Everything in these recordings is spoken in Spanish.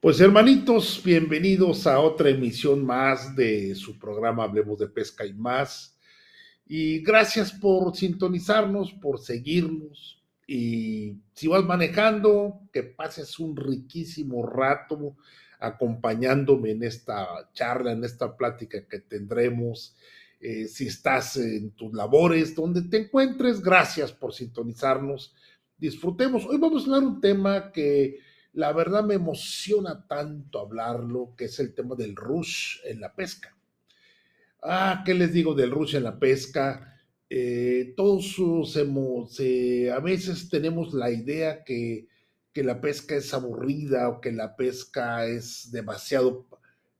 Pues hermanitos, bienvenidos a otra emisión más de su programa Hablemos de Pesca y más. Y gracias por sintonizarnos, por seguirnos. Y si vas manejando, que pases un riquísimo rato acompañándome en esta charla, en esta plática que tendremos. Eh, si estás en tus labores, donde te encuentres, gracias por sintonizarnos. Disfrutemos. Hoy vamos a hablar un tema que la verdad me emociona tanto hablarlo, que es el tema del rush en la pesca. Ah, ¿qué les digo del rush en la pesca? Eh, todos hemos, eh, a veces tenemos la idea que, que, la pesca es aburrida o que la pesca es demasiado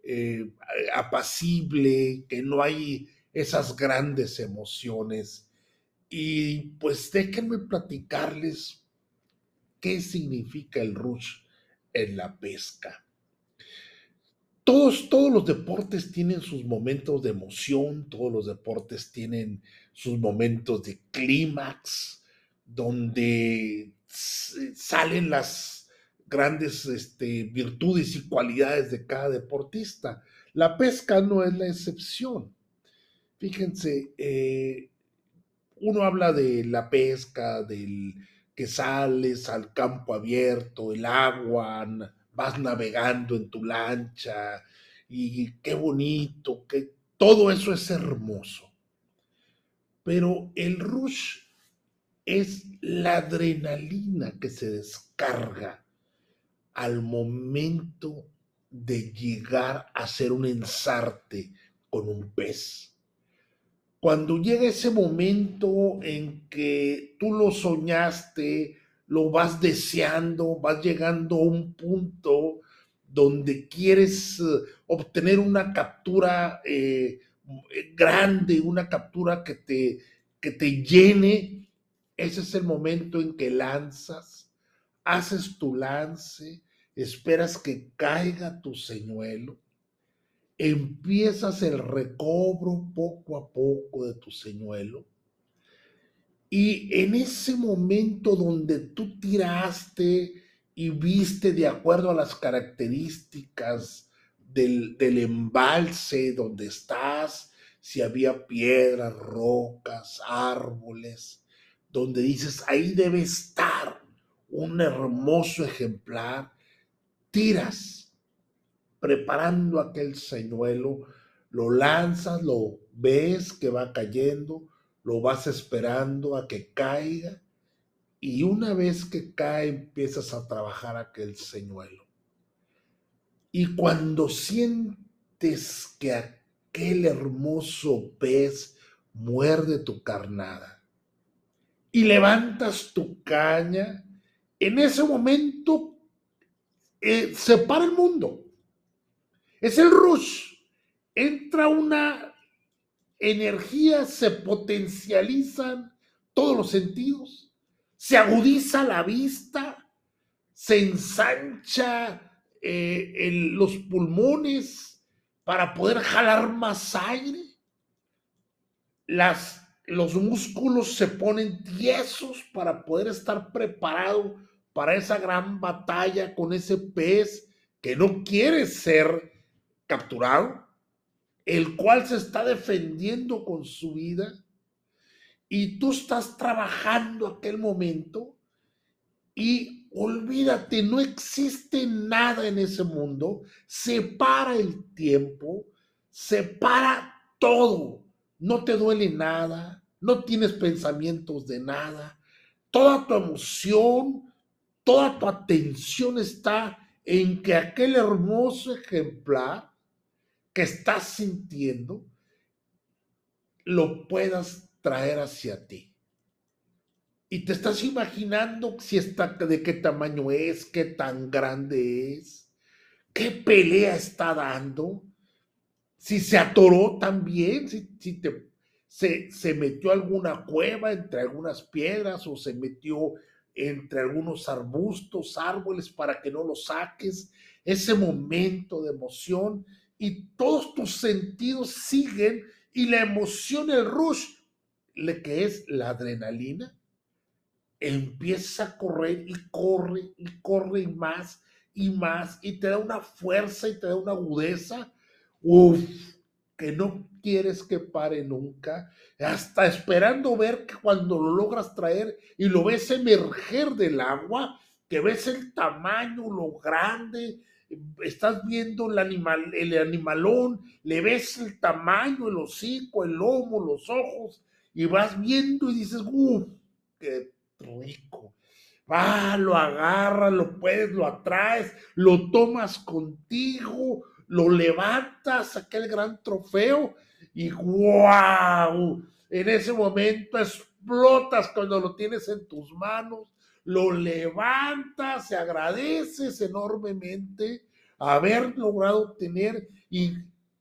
eh, apacible, que no hay esas grandes emociones. Y pues déjenme platicarles qué significa el rush en la pesca. Todos, todos los deportes tienen sus momentos de emoción, todos los deportes tienen sus momentos de clímax, donde salen las grandes este, virtudes y cualidades de cada deportista. La pesca no es la excepción. Fíjense, eh, uno habla de la pesca, del, que sales al campo abierto, el agua, vas navegando en tu lancha y qué bonito, que todo eso es hermoso. Pero el rush es la adrenalina que se descarga al momento de llegar a ser un ensarte con un pez cuando llega ese momento en que tú lo soñaste, lo vas deseando, vas llegando a un punto donde quieres eh, obtener una captura eh, grande, una captura que te, que te llene, ese es el momento en que lanzas, haces tu lance, esperas que caiga tu señuelo empiezas el recobro poco a poco de tu señuelo. Y en ese momento donde tú tiraste y viste de acuerdo a las características del, del embalse donde estás, si había piedras, rocas, árboles, donde dices, ahí debe estar un hermoso ejemplar, tiras preparando aquel señuelo, lo lanzas, lo ves que va cayendo, lo vas esperando a que caiga y una vez que cae empiezas a trabajar aquel señuelo. Y cuando sientes que aquel hermoso pez muerde tu carnada y levantas tu caña, en ese momento eh, se para el mundo es el rush. Entra una energía, se potencializan todos los sentidos, se agudiza la vista, se ensancha eh, los pulmones para poder jalar más aire. Las, los músculos se ponen tiesos para poder estar preparado para esa gran batalla con ese pez que no quiere ser capturado, el cual se está defendiendo con su vida, y tú estás trabajando aquel momento y olvídate, no existe nada en ese mundo, separa el tiempo, separa todo, no te duele nada, no tienes pensamientos de nada, toda tu emoción, toda tu atención está en que aquel hermoso ejemplar que estás sintiendo lo puedas traer hacia ti. Y te estás imaginando si está, de qué tamaño es, qué tan grande es, qué pelea está dando, si se atoró también, si, te, se, se metió alguna cueva entre algunas piedras o se metió entre algunos arbustos, árboles para que no lo saques, ese momento de emoción y todos tus sentidos siguen y la emoción, el rush, que es la adrenalina, empieza a correr y corre y corre y más y más, y te da una fuerza y te da una agudeza, uff, que no quieres que pare nunca, hasta esperando ver que cuando lo logras traer y lo ves emerger del agua, que ves el tamaño, lo grande, estás viendo el, animal, el animalón, le ves el tamaño, el hocico, el lomo, los ojos, y vas viendo y dices, uff, qué rico. Va, lo agarras, lo puedes, lo atraes, lo tomas contigo, lo levantas, aquel gran trofeo, y wow, en ese momento explotas cuando lo tienes en tus manos, lo levantas, se agradeces enormemente haber logrado tener y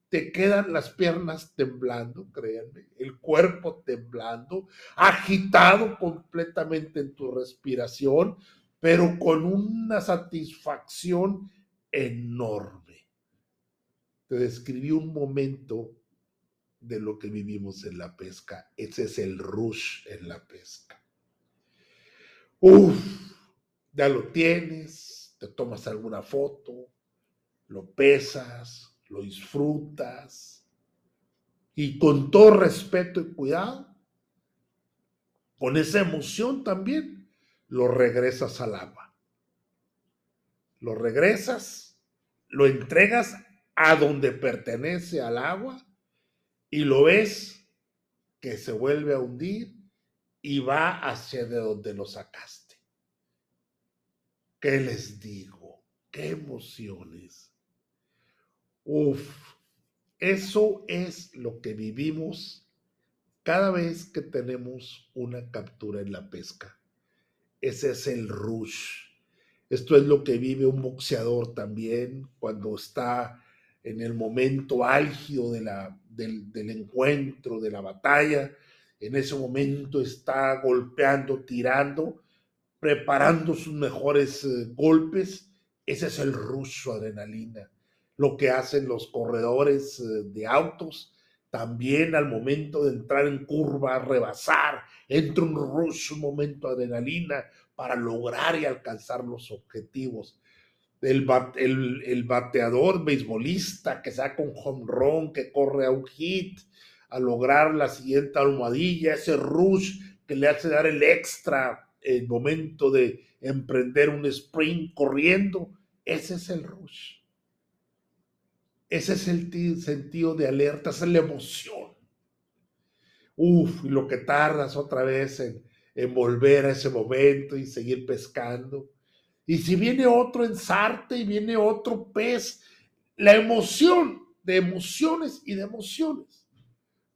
te quedan las piernas temblando, créanme, el cuerpo temblando, agitado completamente en tu respiración, pero con una satisfacción enorme. Te describí un momento de lo que vivimos en la pesca. Ese es el rush en la pesca. Uf, ya lo tienes, te tomas alguna foto, lo pesas, lo disfrutas y con todo respeto y cuidado, con esa emoción también, lo regresas al agua. Lo regresas, lo entregas a donde pertenece al agua y lo ves que se vuelve a hundir y va hacia de donde lo sacaste. ¿Qué les digo? ¿Qué emociones? Uf, eso es lo que vivimos cada vez que tenemos una captura en la pesca. Ese es el rush. Esto es lo que vive un boxeador también cuando está en el momento álgido de la, del, del encuentro, de la batalla. En ese momento está golpeando, tirando, preparando sus mejores eh, golpes. Ese es el rush, su adrenalina. Lo que hacen los corredores eh, de autos, también al momento de entrar en curva, rebasar, entra un rush, un momento adrenalina para lograr y alcanzar los objetivos el, bateador beisbolista que saca un home run, que corre a un hit, a lograr la siguiente almohadilla, ese rush que le hace dar el extra el momento de emprender un sprint corriendo, ese es el rush. Ese es el sentido de alerta, esa es la emoción. Uf, y lo que tardas otra vez en, en volver a ese momento y seguir pescando y si viene otro ensarte y viene otro pez, la emoción de emociones y de emociones.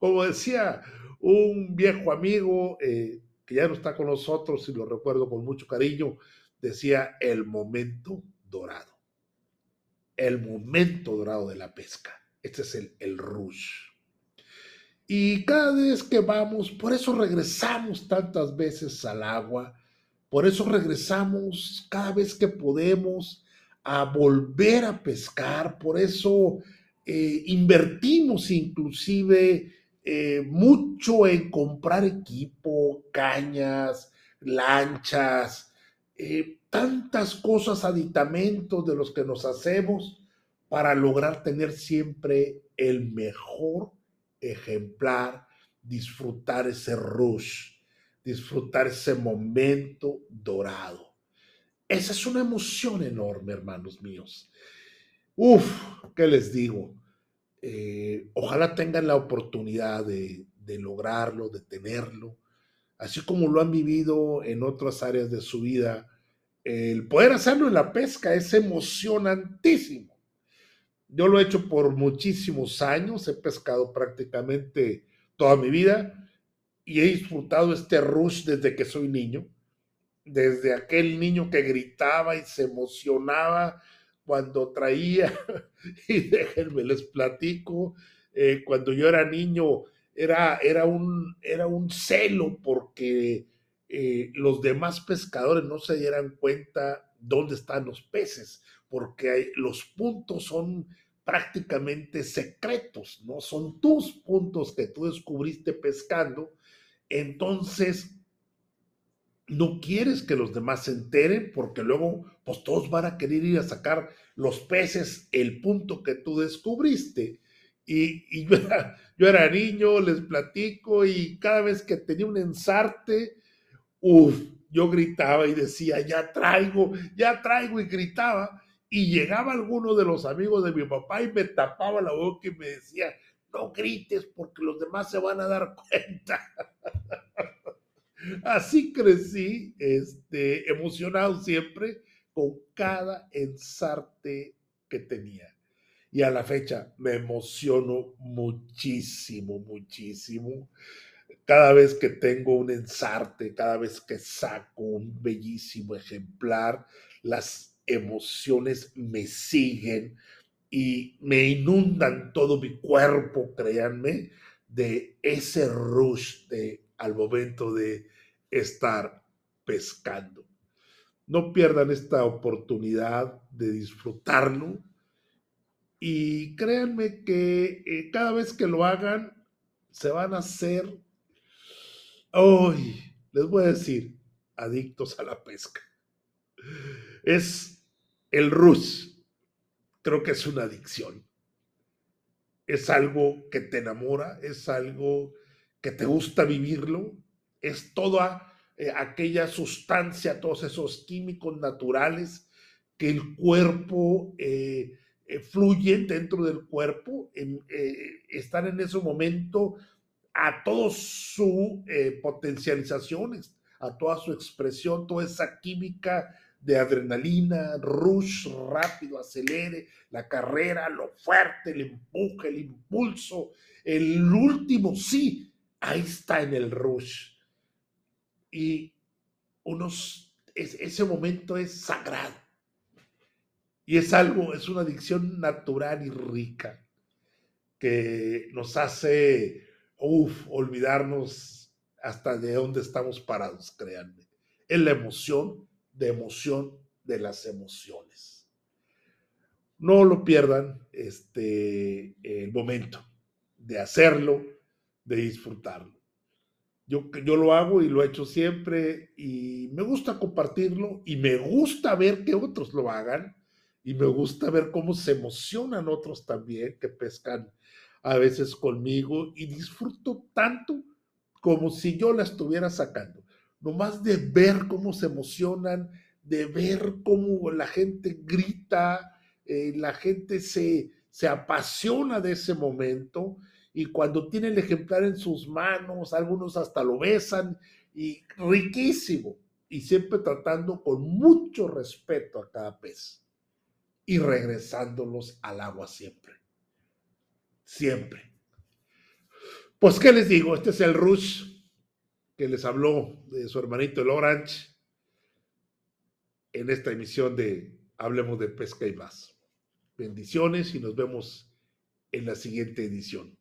Como decía un viejo amigo eh, que ya no está con nosotros y lo recuerdo con mucho cariño, decía el momento dorado. El momento dorado de la pesca. Este es el, el rush. Y cada vez que vamos, por eso regresamos tantas veces al agua, por eso regresamos cada vez que podemos a volver a pescar, por eso eh, invertimos inclusive eh, mucho en comprar equipo, cañas, lanchas, eh, tantas cosas, aditamentos de los que nos hacemos para lograr tener siempre el mejor ejemplar, disfrutar ese rush disfrutar ese momento dorado. Esa es una emoción enorme, hermanos míos. Uf, ¿qué les digo? Eh, ojalá tengan la oportunidad de, de lograrlo, de tenerlo, así como lo han vivido en otras áreas de su vida. El poder hacerlo en la pesca es emocionantísimo. Yo lo he hecho por muchísimos años, he pescado prácticamente toda mi vida y he disfrutado este rush desde que soy niño, desde aquel niño que gritaba y se emocionaba cuando traía, y déjenme les platico, eh, cuando yo era niño era, era, un, era un celo porque eh, los demás pescadores no se dieran cuenta dónde están los peces, porque los puntos son prácticamente secretos, ¿no? Son tus puntos que tú descubriste pescando entonces, no quieres que los demás se enteren porque luego pues todos van a querer ir a sacar los peces, el punto que tú descubriste. Y, yo, era, niño, les platico y cada vez que tenía un ensarte, uff, yo gritaba y decía, ya traigo, ya traigo y gritaba. Y llegaba alguno de los amigos de mi papá y me tapaba la boca y me decía, no grites porque los demás se van a dar cuenta. Así crecí, este, emocionado siempre con cada ensarte que tenía. Y a la fecha me emociono muchísimo, muchísimo. Cada vez que tengo un ensarte, cada vez que saco un bellísimo ejemplar, las emociones me siguen y me inundan todo mi cuerpo, créanme, de ese rush de al momento de estar pescando. No pierdan esta oportunidad de disfrutarlo y créanme que eh, cada vez que lo hagan se van a hacer, hoy les voy a decir, adictos a la pesca. Es el rus, creo que es una adicción. Es algo que te enamora, es algo que te gusta vivirlo, es toda eh, aquella sustancia, todos esos químicos naturales que el cuerpo eh, eh, fluye dentro del cuerpo, en, están en ese momento a toda su potencialización, a toda su expresión, toda esa química de adrenalina, rush rápido, acelere, la carrera, lo fuerte, el empuje, el impulso, el último sí, ahí está en el rush. Y unos, ese momento es sagrado. Y es algo, es una adicción natural y rica que nos hace, olvidarnos hasta de dónde estamos parados, créanme. Es la emoción de emoción de las emociones. No lo pierdan este, el momento de hacerlo, de disfrutarlo. Yo, yo lo hago y lo he hecho siempre y me gusta compartirlo y me gusta ver que otros lo hagan y me gusta ver cómo se emocionan otros también que pescan a veces conmigo y disfruto tanto como si yo la estuviera sacando. Nomás de ver cómo se emocionan, de ver cómo la gente grita, eh, la gente se, se apasiona de ese momento y cuando tiene el ejemplar en sus manos, algunos hasta lo besan y riquísimo. Y siempre tratando con mucho respeto a cada pez y regresándolos al agua siempre. Siempre. Pues, ¿qué les digo? Este es el Rush que les habló de su hermanito el Orange en esta emisión de Hablemos de Pesca y más. Bendiciones y nos vemos en la siguiente edición.